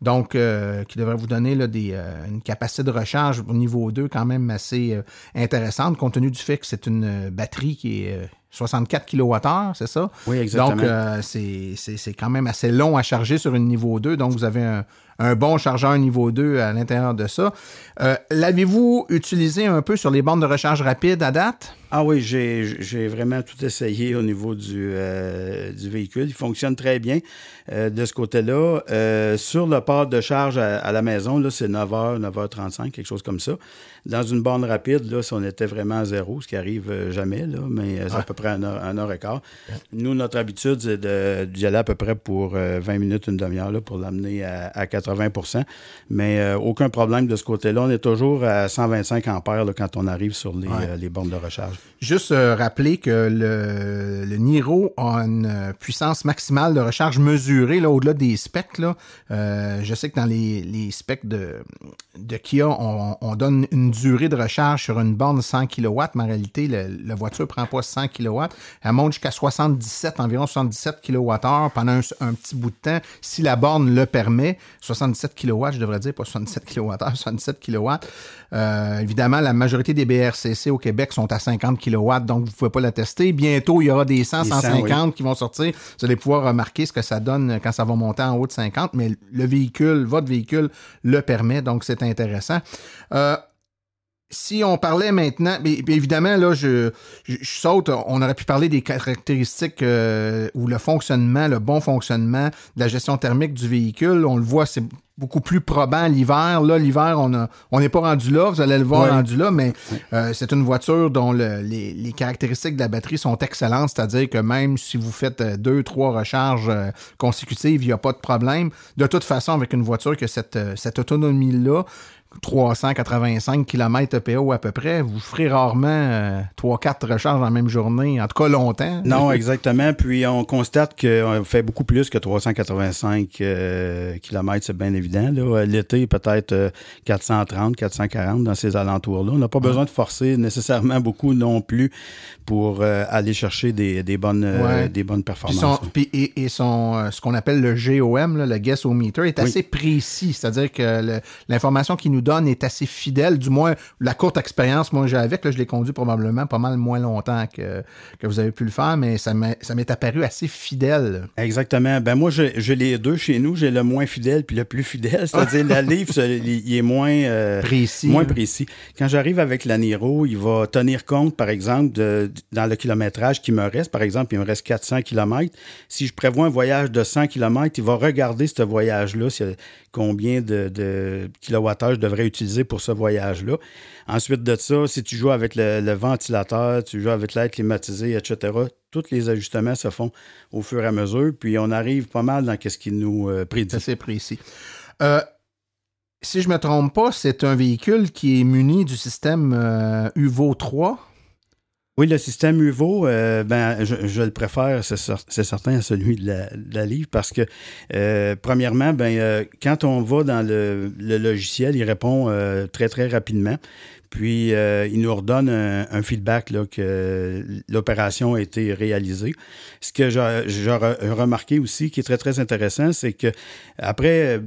Donc, euh, qui devrait vous donner là, des, euh, une capacité de recharge au niveau 2 quand même assez euh, intéressante, compte tenu du fait que c'est une batterie qui est 64 kWh, c'est ça? Oui, exactement. Donc, euh, c'est quand même assez long à charger sur une niveau 2. Donc, vous avez un, un bon chargeur niveau 2 à l'intérieur de ça. Euh, L'avez-vous utilisé un peu sur les bandes de recharge rapide à date? Ah oui, j'ai vraiment tout essayé au niveau du, euh, du véhicule. Il fonctionne très bien euh, de ce côté-là. Sur le port de charge à, à la maison, c'est 9h, 9h35, quelque chose comme ça. Dans une borne rapide, là, si on était vraiment à zéro, ce qui arrive jamais, là, mais c'est à peu près un heure, un heure et quart. Nous, notre habitude, c'est d'y aller à peu près pour 20 minutes, une demi-heure, pour l'amener à, à, 80% Mais aucun problème de ce côté-là. On est toujours à 125 ampères là, quand on arrive sur les, ouais. les bornes de recharge. Juste euh, rappeler que le, le, Niro a une puissance maximale de recharge mesurée là, au-delà des specs. Là. Euh, je sais que dans les, les specs de, de Kia, on, on, donne une durée de recharge sur une borne 100 kW, mais en réalité, le, la voiture ne prend pas 100 kW. Elle monte jusqu'à 77, environ 77 kWh pendant un, un, petit bout de temps, si la borne le permet. 77 kW, je devrais dire, pas 77 kWh, 77 kW. Euh, évidemment, la majorité des BRCC au Québec sont à 50 kW, donc vous ne pouvez pas la tester. Bientôt, il y aura des 100, des 150 100, oui. qui vont sortir. Vous allez pouvoir remarquer ce que ça donne quand ça va monter en haut de 50, mais le véhicule, votre véhicule le permet, donc c'est intéressant. Euh, si on parlait maintenant, mais, évidemment, là, je, je, je, saute, on aurait pu parler des caractéristiques euh, ou le fonctionnement, le bon fonctionnement de la gestion thermique du véhicule. On le voit, c'est beaucoup plus probant l'hiver. Là, l'hiver, on a, on n'est pas rendu là, vous allez le voir rendu là, mais euh, c'est une voiture dont le- les, les caractéristiques de la batterie sont excellentes, c'est-à-dire que même si vous faites euh, deux, trois recharges euh, consécutives, il n'y a pas de problème. De toute façon, avec une voiture qui a cette, cette autonomie-là, 385 km EPO à peu près, vous ferez rarement euh, 3-4 recharges en la même journée, en tout cas longtemps. Non, (laughs) exactement. Puis on constate qu'on fait beaucoup plus que 385 euh, km, c'est bien évident. là. L'été, peut-être euh, 430, 440 dans ces alentours-là. On n'a pas besoin de forcer nécessairement beaucoup non plus pour euh, aller chercher des, des bonnes, euh, Ouais. des bonnes Puis, performances. son- puis- et, et son, euh, ce qu'on appelle le GOM, là, le Guess Meter, est Oui. assez précis. C'est-à-dire que l'information qu'il nous donne est assez fidèle. Du moins, la courte expérience, moi, j'ai avec, là, je l'ai conduit probablement pas mal moins longtemps que, que vous avez pu le faire, mais ça m'est apparu assez fidèle. Exactement. Ben moi, j'ai les deux chez nous. J'ai le moins fidèle puis le plus fidèle. C'est-à-dire, (laughs) la livre, il est moins... euh, Précis. Moins là. précis. Quand j'arrive avec la Niro, il va tenir compte, par exemple, de, dans le kilométrage qui me reste. Par exemple, il me reste 400 km. Si je prévois un voyage de 100 km, il va regarder ce voyage-là, combien de, de kilowattheures je devrais utiliser pour ce voyage-là. Ensuite de ça, si tu joues avec le, ventilateur, tu joues avec l'air climatisé, etc., tous les ajustements se font au fur et à mesure. Puis on arrive pas mal dans ce qu'il nous euh, C'est prédit. assez précis. Euh, si je me trompe pas, c'est un véhicule qui est muni du système euh, UVO 3. Oui, le système UVO, euh, ben, je, le préfère, c'est cer- c'est certain, à celui de la, de livre, parce que, euh, premièrement, ben, euh, quand on va dans le, logiciel, il répond très, très rapidement. Puis, il nous redonne un, un feedback là, que l'opération a été réalisée. Ce que j'ai j'ai re- remarqué aussi, qui est très, très intéressant, c'est que après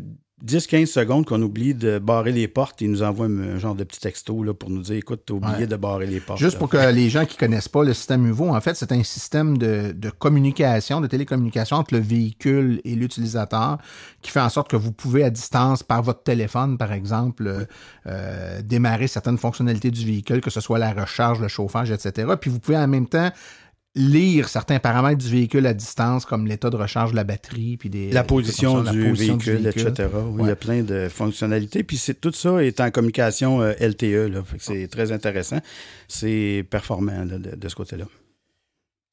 10-15 secondes qu'on oublie de barrer les portes, il nous envoie un, un genre de petit texto là, pour nous dire, écoute, t'as oublié Ouais. de barrer les portes. Juste là. pour que les gens qui connaissent pas le système UVO, en fait, c'est un système de, de communication, de télécommunication entre le véhicule et l'utilisateur qui fait en sorte que vous pouvez à distance, par votre téléphone, par exemple, euh, euh, démarrer certaines fonctionnalités du véhicule, que ce soit la recharge, le chauffage, etc. Puis vous pouvez en même temps lire certains paramètres du véhicule à distance, comme l'état de recharge de la batterie, puis des la position, du, la position véhicule, etc. Oui, Il y a plein de fonctionnalités. Puis c'est, tout ça est en communication euh, LTE. Là. Fait que c'est très intéressant. C'est performant là, de, de ce côté-là.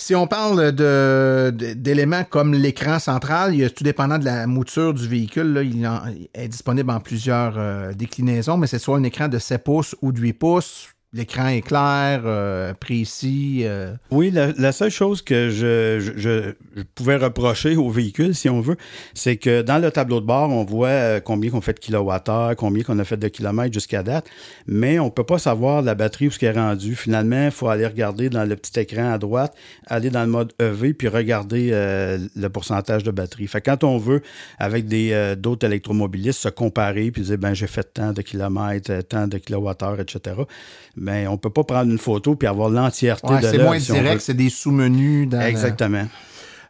Si on parle de, de- d'éléments comme l'écran central, il y a tout dépendant de la mouture du véhicule, là, il en- il est disponible en plusieurs euh, déclinaisons, mais c'est soit un écran de 7 pouces ou de 8 pouces. L'écran est clair, euh, précis. euh, Oui, la, seule chose que je, je, pouvais reprocher au véhicule, si on veut, c'est que dans le tableau de bord, on voit euh, combien qu'on fait de kilowattheures, combien qu'on a fait de kilomètres jusqu'à date, mais on peut pas savoir la batterie où ce qui est rendu. Finalement, il faut aller regarder dans le petit écran à droite, aller dans le mode EV, puis regarder le pourcentage de batterie. Fait que quand on veut, avec des d'autres électromobilistes, se comparer, puis dire, ben j'ai fait tant de kilomètres, tant de kilowattheures, etc., mais on peut pas prendre une photo puis avoir l'entièreté Ouais, de c'est l'œuvre, moins si direct, c'est des sous-menus. dans Exactement.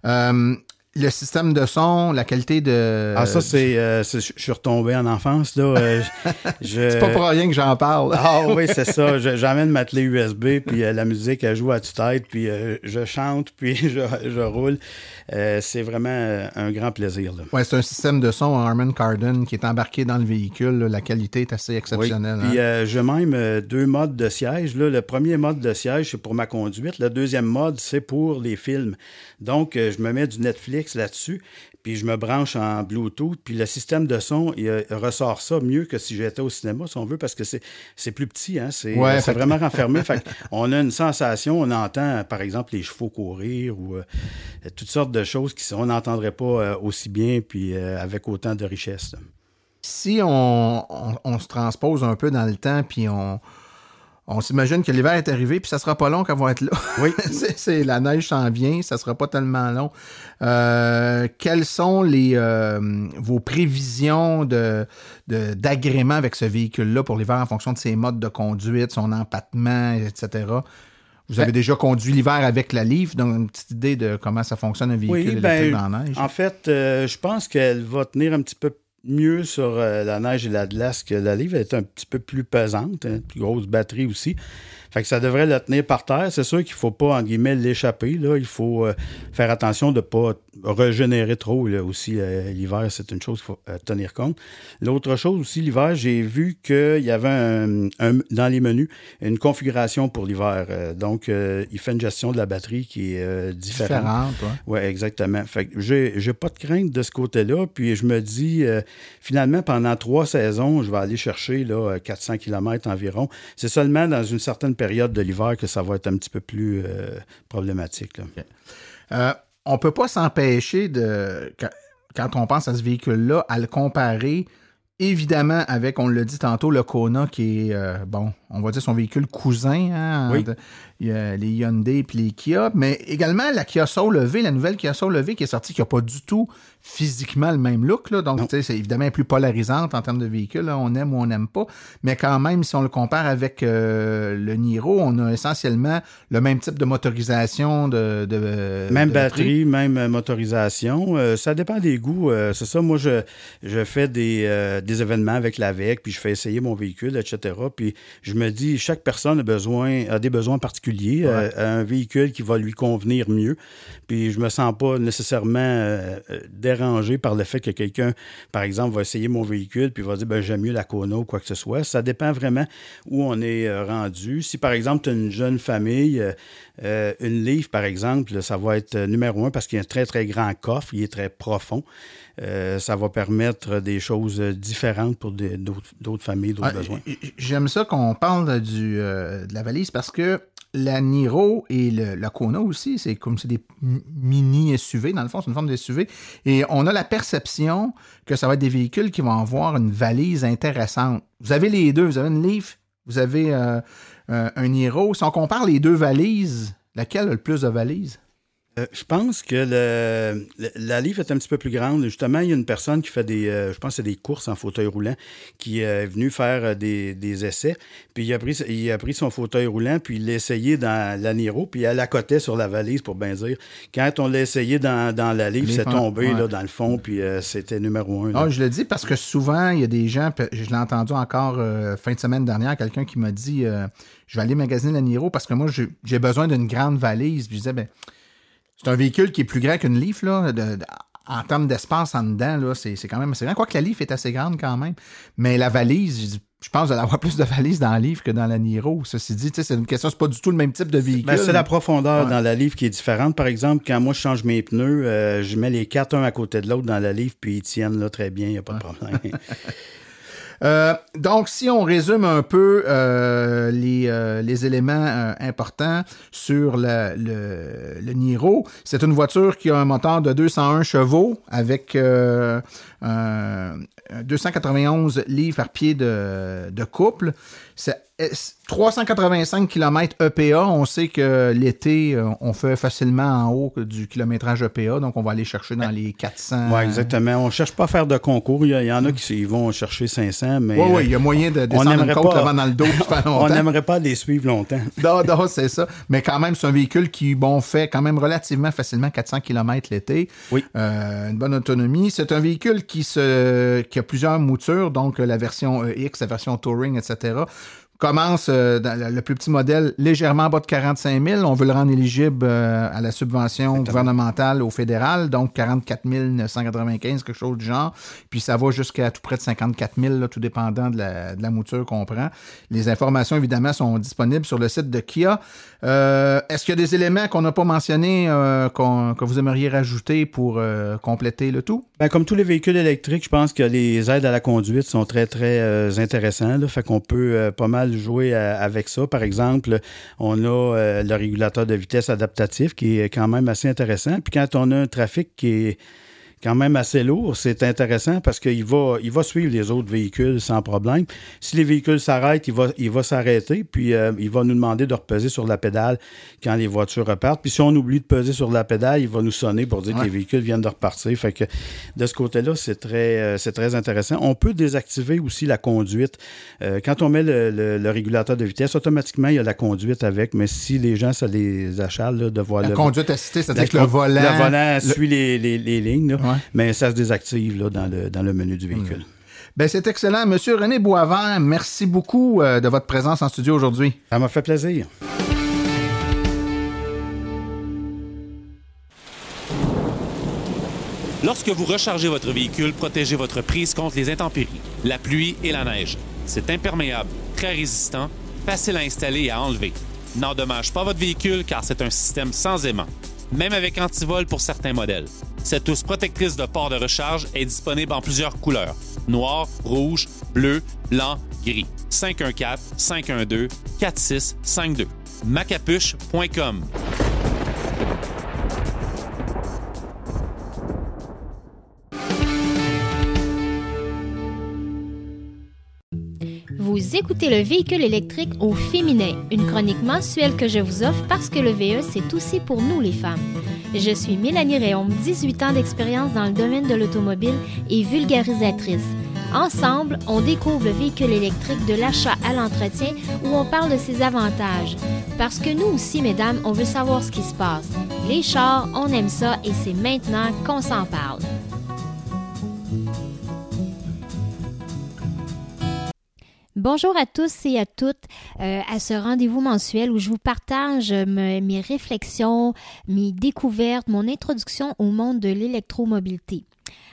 Euh, le système de son, la qualité de. Ah, ça, c'est. euh, je suis retombé en enfance, là. euh, (laughs) je- C'est pas pour rien que j'en parle. Ah oui, c'est ça. Je- J'emmène ma clé USB, puis euh, la musique, elle joue à tue-tête, puis euh, je chante, puis (laughs) je, je roule. C'est vraiment un grand plaisir. Là. Ouais, c'est un système de son Harman Kardon qui est embarqué dans le véhicule. là. La qualité est assez Oui. exceptionnelle. Puis hein. j'ai même deux modes de siège. Là. Le premier mode de siège, c'est pour ma conduite. Le deuxième mode, c'est pour les films. Donc, je me mets du Netflix là-dessus, puis je me branche en Bluetooth, puis le système de son, il euh, ressort ça mieux que si j'étais au cinéma, si on veut, parce que c'est plus petit, hein? c'est Ouais, euh, fait vraiment (laughs) renfermé. fait on a une sensation, on entend, par exemple, les chevaux courir ou euh, toutes sortes de choses qui on n'entendrait pas euh, aussi bien, puis euh, avec autant de richesse. là. Si on, on- on se transpose un peu dans le temps, puis on, on s'imagine que l'hiver est arrivé, puis ça sera pas long qu'elle va être là. Oui. (laughs) c'est, la neige s'en vient, ça sera pas tellement long. Euh, quelles sont les euh, vos prévisions de, d'agrément avec ce véhicule-là pour l'hiver en fonction de ses modes de conduite, son empattement, etc. Vous avez Ben- déjà conduit l'hiver avec la Leaf, donc une petite idée de comment ça fonctionne un véhicule électrique ben, dans la neige. En fait, euh, je pense qu'elle va tenir un petit peu mieux sur euh, la neige et la glace que la livre. Elle est un petit peu plus pesante, hein, plus grosse batterie aussi. Fait que ça devrait la tenir par terre. C'est sûr qu'il faut pas, en guillemets, l'échapper. Là. Il faut euh, faire attention de ne pas régénérer trop. Là, aussi, euh, l'hiver, c'est une chose qu'il faut euh, tenir compte. L'autre chose aussi, l'hiver, j'ai vu qu'il y avait un, un- dans les menus une configuration pour l'hiver. Donc, il fait une gestion de la batterie qui est différente. Différente, ouais. Oui, exactement. Fait que j'ai, j'ai pas de crainte de ce côté-là. Puis je me dis, finalement, pendant trois saisons, je vais aller chercher là, 400 km environ. C'est seulement dans une certaine période de l'hiver que ça va être un petit peu plus euh, problématique. là. Euh, on peut pas s'empêcher de, quand, quand on pense à ce véhicule-là, à le comparer évidemment avec, on l'a dit tantôt, le Kona qui est, euh, bon, on va dire son véhicule cousin. Hein, Oui. de- il y a les Hyundai puis les Kia, mais également la Kia Soul EV, la nouvelle Kia Soul EV qui est sortie, qui n'a pas du tout physiquement le même look. Là, donc, c'est évidemment plus polarisante en termes de véhicule. là, on aime ou on n'aime pas. Mais quand même, si on le compare avec euh, le Niro, on a essentiellement le même type de motorisation de, de Même de batterie, même euh, motorisation. Euh, ça dépend des goûts. Euh, c'est ça, moi, je, je fais des, euh, des événements avec l'AVEC, puis je fais essayer mon véhicule, etc. Puis je me dis, chaque personne a, besoin, a des besoins particuliers, euh, un véhicule qui va lui convenir mieux. Puis je me sens pas nécessairement euh, euh, dérangé par le fait que quelqu'un, par exemple, va essayer mon véhicule, puis va dire, ben, j'aime mieux la Kona ou quoi que ce soit. Ça dépend vraiment où on est rendu. Si, par exemple, tu as une jeune famille, euh, une livre, par exemple, ça va être numéro un parce qu'il y a un très, très grand coffre, il est très profond. Euh, ça va permettre des choses différentes pour d'autres d'autres familles, d'autres Ah, besoins. J'aime ça qu'on parle du, euh, de la valise parce que la Niro et la Kona aussi, c'est comme c'est des mini SUV, dans le fond, c'est une forme de SUV. Et on a la perception que ça va être des véhicules qui vont avoir une valise intéressante. Vous avez les deux, vous avez une Leaf, vous avez euh, euh, un Niro. Si on compare les deux valises, laquelle a le plus de valises? Euh, je pense que le, le- la livre est un petit peu plus grande. Justement, il y a une personne qui fait des, euh, je pense, c'est des courses en fauteuil roulant, qui est venu faire euh, des, des essais. Puis il a pris, il a pris son fauteuil roulant, puis il l'a essayé dans la Niro, puis elle accotait sur la valise pour bien dire. Quand on l'a essayé dans, dans la livre, c'est tombé ouais. là, dans le fond, puis euh, c'était numéro un. Ah, je le dis parce que souvent, il y a des gens, je l'ai entendu encore euh, fin de semaine dernière, quelqu'un qui m'a dit euh, Je vais aller magasiner la Niro parce que moi, j'ai j'ai besoin d'une grande valise. Puis je disais ben, C'est un véhicule qui est plus grand qu'une Leaf, là. de- de- en termes d'espace en dedans, là, c'est c'est quand même assez grand. Quoique la Leaf est assez grande quand même. Mais la valise, je pense d'avoir avoir (laughs) plus de valises dans la Leaf que dans la Niro. Ceci dit, c'est une question, c'est pas du tout le même type de véhicule. Ben, c'est la profondeur Ouais. dans la livre qui est différente. Par exemple, quand moi je change mes pneus, euh, je mets les quatre un à côté de l'autre dans la livre, puis ils tiennent là très bien, il n'y a pas de problème. (laughs) Euh, donc, si on résume un peu euh, les, euh, les éléments euh, importants sur le, le, Niro, c'est une voiture qui a un moteur de 201 chevaux avec euh, un- un 291 livres par pied de, de couple. 385 km EPA. On sait que l'été, euh, on fait facilement en haut du kilométrage EPA, donc on va aller chercher dans les 400. Oui, exactement. On cherche pas à faire de concours. Il y, en a qui vont chercher 500, mais... Oui, oui, il y a moyen de descendre une côte avant dans le dos (laughs) On n'aimerait pas les suivre longtemps. (laughs) non, non, c'est ça. Mais quand même, c'est un véhicule qui, bon, fait quand même relativement facilement 400 km l'été. Oui. Euh, une bonne autonomie. C'est un véhicule qui, se, qui a plusieurs moutures, donc la version X, la version Touring, etc commence euh, dans le plus petit modèle légèrement bas de 45 000. On veut le rendre éligible euh, à la subvention gouvernementale au fédéral, donc 44 995, quelque chose du genre. Puis ça va jusqu'à tout près de 54 000, tout dépendant de la, de la mouture qu'on prend. Les informations, évidemment, sont disponibles sur le site de Kia. Euh, est-ce qu'il y a des éléments qu'on n'a pas mentionnés que vous aimeriez rajouter pour compléter le tout? Ben, comme tous les véhicules électriques, je pense que les aides à la conduite sont très, très intéressants. Là, fait qu'on peut pas mal jouer euh, avec ça. Par exemple, on a euh, le régulateur de vitesse adaptatif qui est quand même assez intéressant. Puis quand on a un trafic qui est quand même assez lourd. C'est intéressant parce qu'il va, il va suivre les autres véhicules sans problème. Si les véhicules s'arrêtent, il va, il va s'arrêter, puis euh, il va nous demander de repeser sur la pédale quand les voitures repartent. Puis si on oublie de peser sur la pédale, il va nous sonner pour dire que les véhicules viennent de repartir. Fait que de ce côté-là, c'est très, euh, c'est très intéressant. On peut désactiver aussi la conduite. Euh, quand on met le, régulateur de vitesse, automatiquement, il y a la conduite avec, mais si les gens, ça les achale de voir la conduite assistée, c'est-à-dire que le volant... Le volant suit les, les, les lignes. Mais ça se désactive là, dans, le, dans le menu du véhicule. Ben, c'est excellent. Monsieur René Boisvert, merci beaucoup euh, de votre présence en studio aujourd'hui. Ça m'a fait plaisir. Lorsque vous rechargez votre véhicule, protégez votre prise contre les intempéries, la pluie et la neige. C'est imperméable, très résistant, facile à installer et à enlever. N'endommage pas votre véhicule car c'est un système sans aimant même avec antivol pour certains modèles. Cette housse protectrice de port de recharge est disponible en plusieurs couleurs noir, rouge, bleu, blanc, gris. 514 512 4652. macapuche.com. Vous écoutez le véhicule électrique au féminin, une chronique mensuelle que je vous offre parce que le VE, c'est aussi pour nous les femmes. Je suis Mélanie Réaume, 18 ans d'expérience dans le domaine de l'automobile et vulgarisatrice. Ensemble, on découvre le véhicule électrique de l'achat à l'entretien où on parle de ses avantages. Parce que nous aussi, mesdames, on veut savoir ce qui se passe. Les chars, on aime ça et c'est maintenant qu'on s'en parle. Bonjour à tous et à toutes euh, à ce rendez-vous mensuel où je vous partage mes réflexions, mes découvertes, mon introduction au monde de l'électromobilité.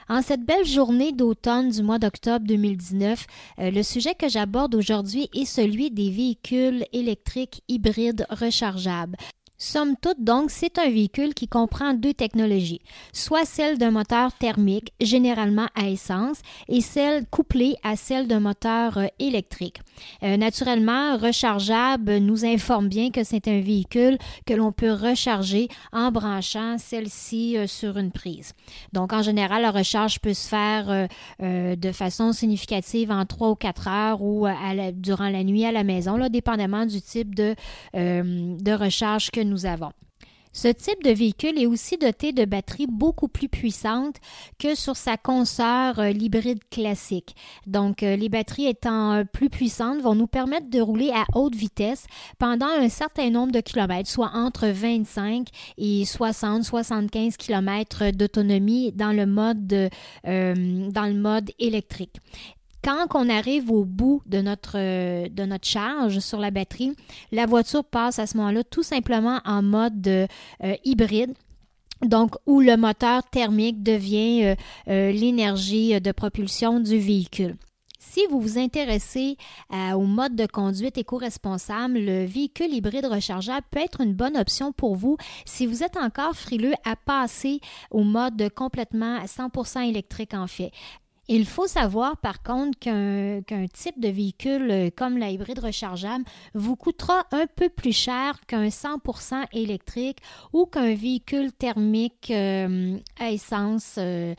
En cette belle journée d'automne du mois d'octobre 2019, euh, le sujet que j'aborde aujourd'hui est celui des véhicules électriques hybrides rechargeables. Somme toute, donc, c'est un véhicule qui comprend deux technologies, soit celle d'un moteur thermique, généralement à essence, et celle couplée à celle d'un moteur euh, électrique. Euh, naturellement, rechargeable nous informe bien que c'est un véhicule que l'on peut recharger en branchant celle-ci euh, sur une prise. Donc, en général, la recharge peut se faire de façon significative en trois ou quatre heures ou durant la nuit à la maison, là, dépendamment du type de, de recharge que nous avons. Ce type de véhicule est aussi doté de batteries beaucoup plus puissantes que sur sa consoeur euh, l'hybride classique. Donc, euh, les batteries étant euh, plus puissantes vont nous permettre de rouler à haute vitesse pendant un certain nombre de kilomètres, soit entre 25 et 60-75 kilomètres d'autonomie dans le mode électrique quand on arrive au bout de notre, charge sur la batterie, la voiture passe à ce moment-là tout simplement en mode euh, hybride. Donc, où le moteur thermique devient euh, euh, l'énergie de propulsion du véhicule. Si vous vous intéressez au mode de conduite éco-responsable, le véhicule hybride rechargeable peut être une bonne option pour vous si vous êtes encore frileux à passer au mode complètement 100% électrique en fait. Il faut savoir par contre qu'un type de véhicule euh, comme la hybride rechargeable vous coûtera un peu plus cher qu'un 100% électrique ou qu'un véhicule thermique euh, à essence euh,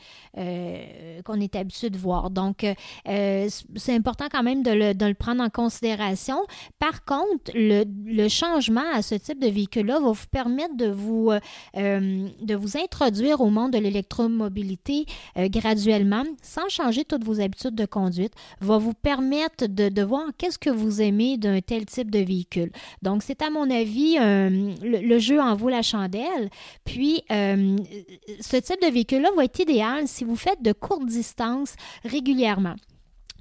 qu'on est habitué de voir. Donc, c'est important quand même de le, prendre en considération. Par contre, le, le changement à ce type de véhicule-là va vous permettre de vous, de vous introduire au monde de l'électromobilité graduellement sans changer toutes vos habitudes de conduite, va vous permettre de, voir qu'est-ce que vous aimez d'un tel type de véhicule. Donc, c'est à mon avis, euh, le, jeu en vaut la chandelle. Puis, euh, ce type de véhicule-là va être idéal si vous faites de courtes distances régulièrement.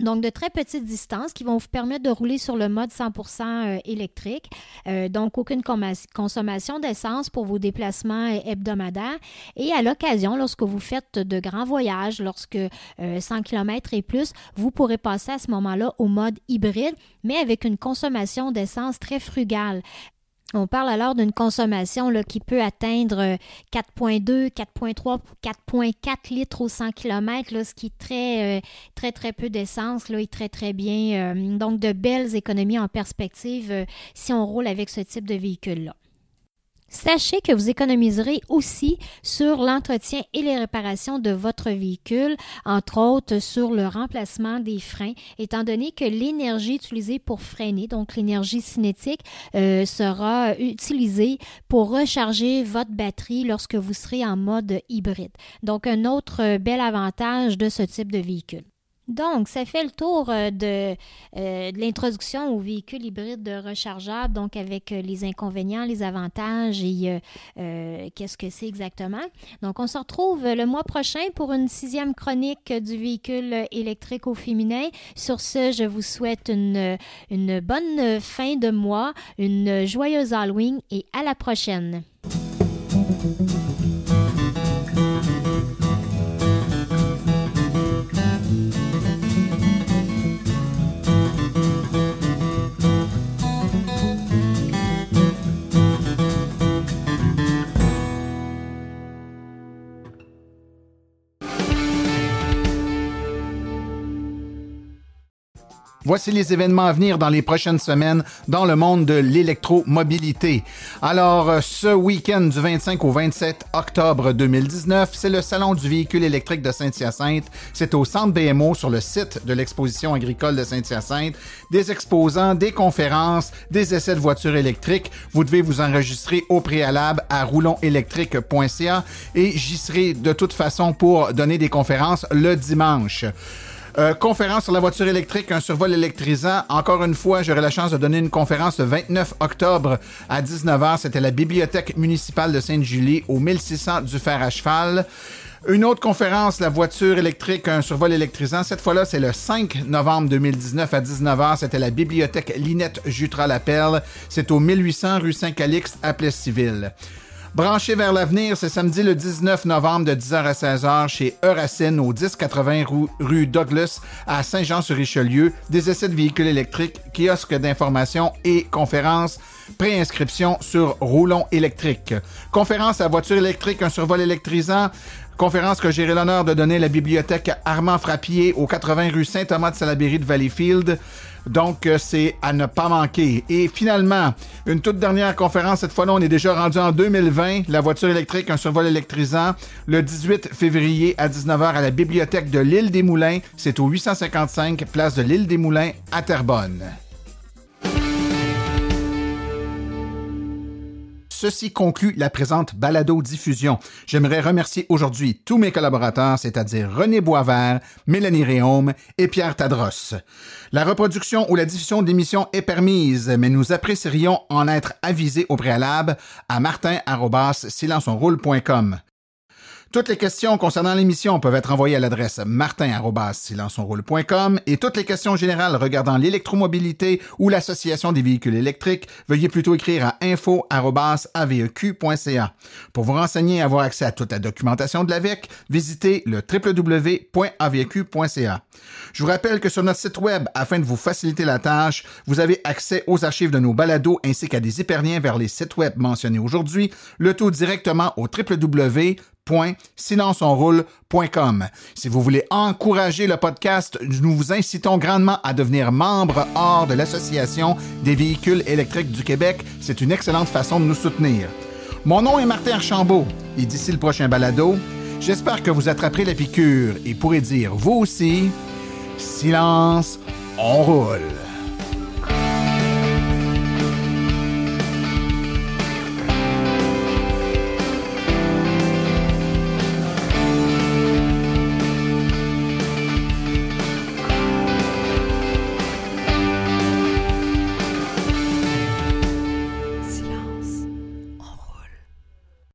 Donc, de très petites distances qui vont vous permettre de rouler sur le mode 100% euh, électrique. Euh, donc, aucune consommation d'essence pour vos déplacements euh, hebdomadaires. Et à l'occasion, lorsque vous faites de grands voyages, lorsque 100 km et plus, vous pourrez passer à ce moment-là au mode hybride, mais avec une consommation d'essence très frugale. On parle alors d'une consommation là, qui peut atteindre 4,2, 4,3, 4,4 litres au 100 km, là, ce qui est très, euh, très, très peu d'essence là, et très, très bien. Euh, donc, de belles économies en perspective euh, si on roule avec ce type de véhicule-là. Sachez que vous économiserez aussi sur l'entretien et les réparations de votre véhicule, entre autres sur le remplacement des freins, étant donné que l'énergie utilisée pour freiner, donc l'énergie cinétique, euh, sera utilisée pour recharger votre batterie lorsque vous serez en mode hybride. Donc un autre bel avantage de ce type de véhicule. Donc, ça fait le tour euh, de, euh, de l'introduction au véhicule hybride rechargeable, donc avec euh, les inconvénients, les avantages et qu'est-ce que c'est exactement. Donc, on se retrouve le mois prochain pour une sixième chronique du véhicule électrique au féminin. Sur ce, je vous souhaite une bonne fin de mois, une joyeuse Halloween et à la prochaine. Voici les événements à venir dans les prochaines semaines dans le monde de l'électromobilité. Alors, euh, ce week-end du 25 au 27 octobre 2019, c'est le Salon du véhicule électrique de Saint-Hyacinthe. C'est au Centre BMO sur le site de l'exposition agricole de Saint-Hyacinthe. Des exposants, des conférences, des essais de voitures électriques. Vous devez vous enregistrer au préalable à roulonsélectrique.ca et j'y serai de toute façon pour donner des conférences le dimanche. Euh, conférence sur la voiture électrique, un survol électrisant. Encore une fois, j'aurai la chance de donner une conférence le 29 octobre à 19h. C'était la Bibliothèque municipale de Sainte-Julie au 1600 du fer à cheval. Une autre conférence, la voiture électrique, un survol électrisant. Cette fois-là, c'est le 5 novembre 2019 à 19h. C'était la bibliothèque Linette Jutras-Lapelle. C'est au 1800 rue Saint-Calixte à Plessis-Ville. Branché vers l'avenir, c'est samedi le 19 novembre de 10h à 16h chez Euracine au 1080 rue Douglas à Saint-Jean-sur-Richelieu. Des essais de véhicules électriques, kiosques d'information et conférences. Préinscription sur Roulon électrique. Conférence à voiture électrique, un survol électrisant. Conférence que j'ai l'honneur de donner à la bibliothèque Armand Frappier au 80 rue Saint-Thomas de Salaberry de Valleyfield. Donc, euh, c'est à ne pas manquer. Et finalement, une toute dernière conférence. Cette fois-là, on est déjà rendu en 2020. La voiture électrique, un survol électrisant. Le 18 février à 19h à la bibliothèque de l'île des Moulins. C'est au 855 place de l'île des Moulins à Terrebonne. Ceci conclut la présente balado-diffusion. J'aimerais remercier aujourd'hui tous mes collaborateurs, c'est-à-dire René Boisvert, Mélanie Réaume et Pierre Tadros. La reproduction ou la diffusion d'émissions est permise, mais nous apprécierions en être avisés au préalable à martin-silenceonroule.com. Toutes les questions concernant l'émission peuvent être envoyées à l'adresse martin.silenceonroule.com et toutes les questions générales regardant l'électromobilité ou l'association des véhicules électriques, veuillez plutôt écrire à info.aveq.ca. Pour vous renseigner et avoir accès à toute la documentation de l'AVEC, visitez le www.aveq.ca. Je vous rappelle que sur notre site web, afin de vous faciliter la tâche, vous avez accès aux archives de nos balados ainsi qu'à des hyperliens vers les sites web mentionnés aujourd'hui, le tout directement au www www.silenceonroule.com. Si vous voulez encourager le podcast, nous vous incitons grandement à devenir membre hors de l'Association des véhicules électriques du Québec. C'est une excellente façon de nous soutenir. Mon nom est Martin Archambault et d'ici le prochain balado, j'espère que vous attraperez la piqûre et pourrez dire vous aussi, silence, on roule.